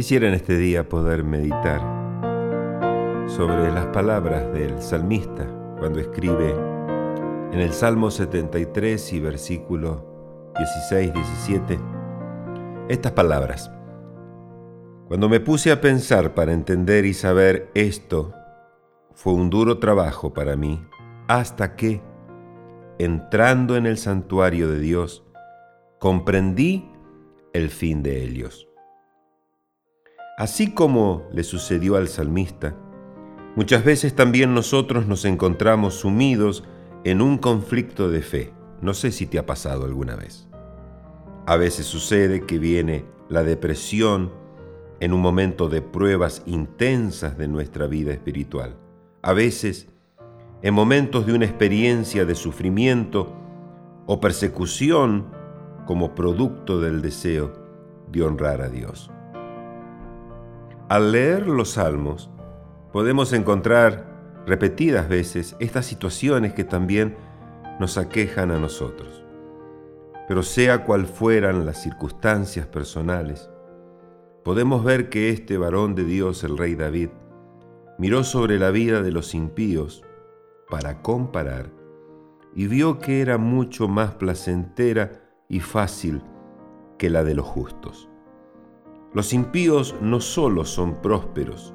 Quisiera en este día poder meditar sobre las palabras del salmista cuando escribe en el Salmo 73 y versículo 16-17 estas palabras. Cuando me puse a pensar para entender y saber esto, fue un duro trabajo para mí hasta que, entrando en el santuario de Dios, comprendí el fin de ellos. Así como le sucedió al salmista, muchas veces también nosotros nos encontramos sumidos en un conflicto de fe. No sé si te ha pasado alguna vez. A veces sucede que viene la depresión en un momento de pruebas intensas de nuestra vida espiritual. A veces, en momentos de una experiencia de sufrimiento o persecución como producto del deseo de honrar a Dios. Al leer los salmos, podemos encontrar repetidas veces estas situaciones que también nos aquejan a nosotros. Pero sea cual fueran las circunstancias personales, podemos ver que este varón de Dios, el rey David, miró sobre la vida de los impíos para comparar y vio que era mucho más placentera y fácil que la de los justos. Los impíos no solo son prósperos,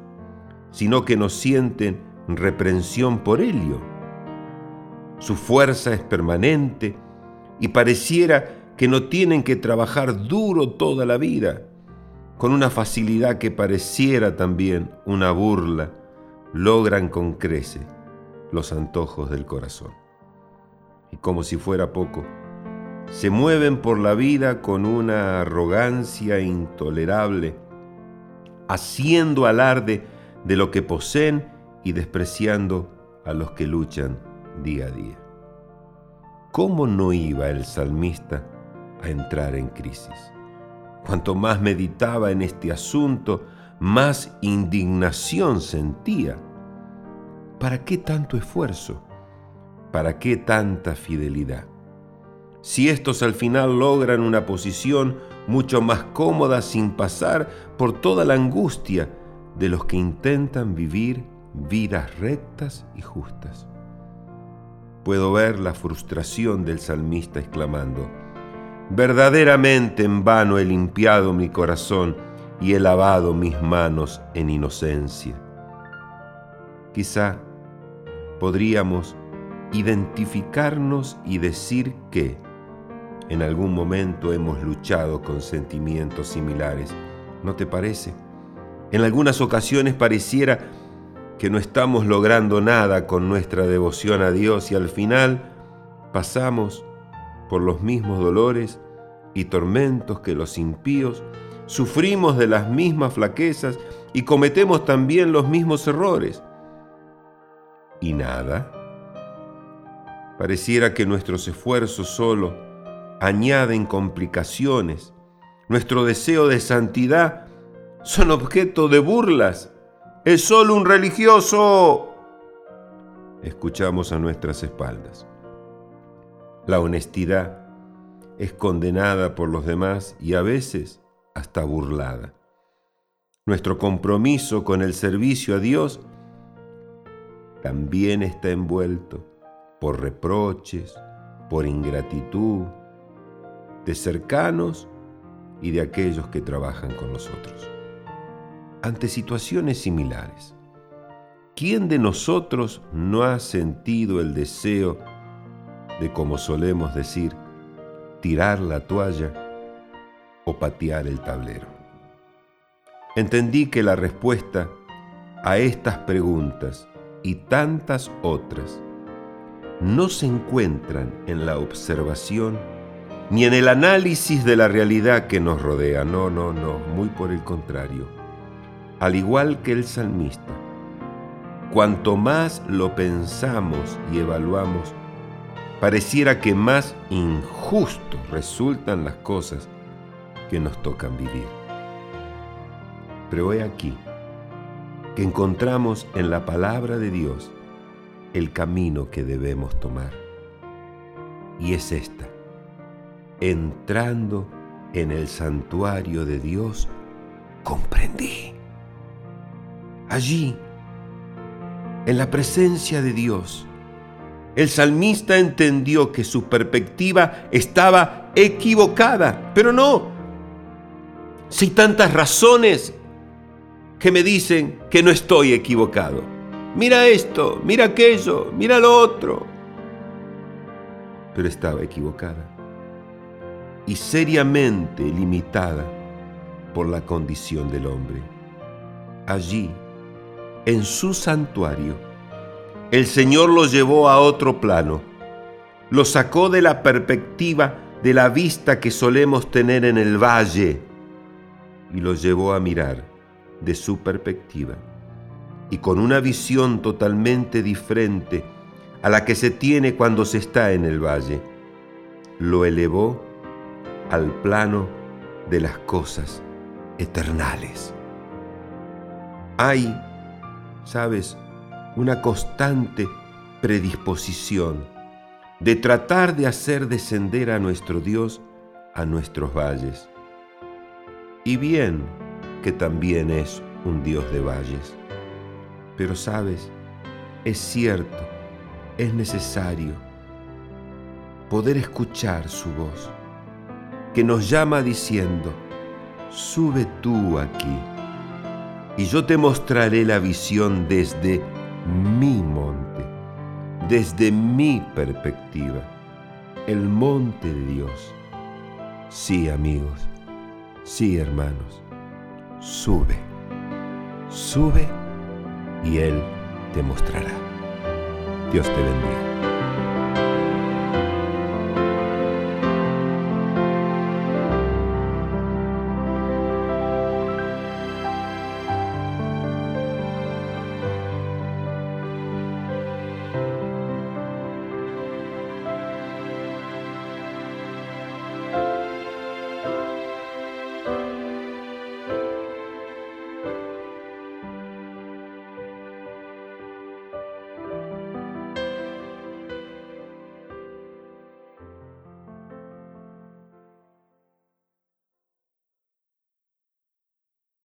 sino que no sienten reprensión por ello. Su fuerza es permanente y pareciera que no tienen que trabajar duro toda la vida, con una facilidad que pareciera también una burla, logran con crece los antojos del corazón. Y como si fuera poco, se mueven por la vida con una arrogancia intolerable, haciendo alarde de lo que poseen y despreciando a los que luchan día a día. ¿Cómo no iba el salmista a entrar en crisis? Cuanto más meditaba en este asunto, más indignación sentía. ¿Para qué tanto esfuerzo? ¿Para qué tanta fidelidad? Si estos al final logran una posición mucho más cómoda sin pasar por toda la angustia de los que intentan vivir vidas rectas y justas. Puedo ver la frustración del salmista exclamando, verdaderamente en vano he limpiado mi corazón y he lavado mis manos en inocencia. Quizá podríamos identificarnos y decir que, en algún momento hemos luchado con sentimientos similares, ¿no te parece? En algunas ocasiones pareciera que no estamos logrando nada con nuestra devoción a Dios y al final pasamos por los mismos dolores y tormentos que los impíos, sufrimos de las mismas flaquezas y cometemos también los mismos errores. ¿Y nada? Pareciera que nuestros esfuerzos solo añaden complicaciones. Nuestro deseo de santidad son objeto de burlas. Es solo un religioso. Escuchamos a nuestras espaldas. La honestidad es condenada por los demás y a veces hasta burlada. Nuestro compromiso con el servicio a Dios también está envuelto por reproches, por ingratitud, de cercanos y de aquellos que trabajan con nosotros. Ante situaciones similares, ¿quién de nosotros no ha sentido el deseo de, como solemos decir, tirar la toalla o patear el tablero? Entendí que la respuesta a estas preguntas y tantas otras no se encuentran en la observación ni en el análisis de la realidad que nos rodea. No, no, no, muy por el contrario. Al igual que el salmista, cuanto más lo pensamos y evaluamos, pareciera que más injusto resultan las cosas que nos tocan vivir. Pero he aquí que encontramos en la palabra de Dios el camino que debemos tomar. Y es esta entrando en el santuario de Dios comprendí. Allí, en la presencia de Dios, el salmista entendió que su perspectiva estaba equivocada, pero no. Si tantas razones que me dicen que no estoy equivocado. Mira esto, mira aquello, mira lo otro. Pero estaba equivocada y seriamente limitada por la condición del hombre. Allí, en su santuario, el Señor lo llevó a otro plano, lo sacó de la perspectiva de la vista que solemos tener en el valle y lo llevó a mirar de su perspectiva y con una visión totalmente diferente a la que se tiene cuando se está en el valle. Lo elevó al plano de las cosas eternales. Hay, sabes, una constante predisposición de tratar de hacer descender a nuestro Dios a nuestros valles. Y bien que también es un Dios de valles. Pero sabes, es cierto, es necesario poder escuchar su voz, que nos llama diciendo, sube tú aquí, y yo te mostraré la visión desde mi monte, desde mi perspectiva, el monte de Dios. Sí, amigos, sí, hermanos, sube, sube y Él te mostrará. Dios te bendiga.